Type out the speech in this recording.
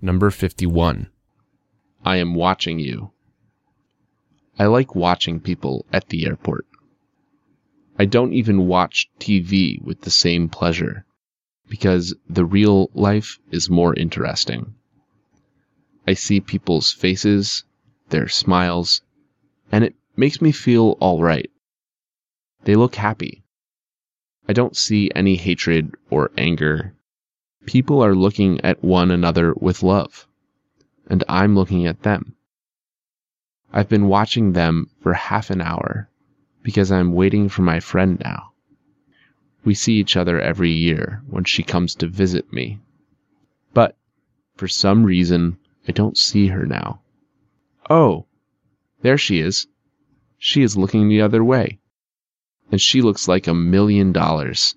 Number 51. I am watching you. I like watching people at the airport. I don't even watch TV with the same pleasure because the real life is more interesting. I see people's faces, their smiles, and it makes me feel all right. They look happy. I don't see any hatred or anger. People are looking at one another with love, and I'm looking at them. I've been watching them for half an hour because I'm waiting for my friend now. We see each other every year when she comes to visit me. But for some reason, I don't see her now. Oh, there she is. She is looking the other way. And she looks like a million dollars.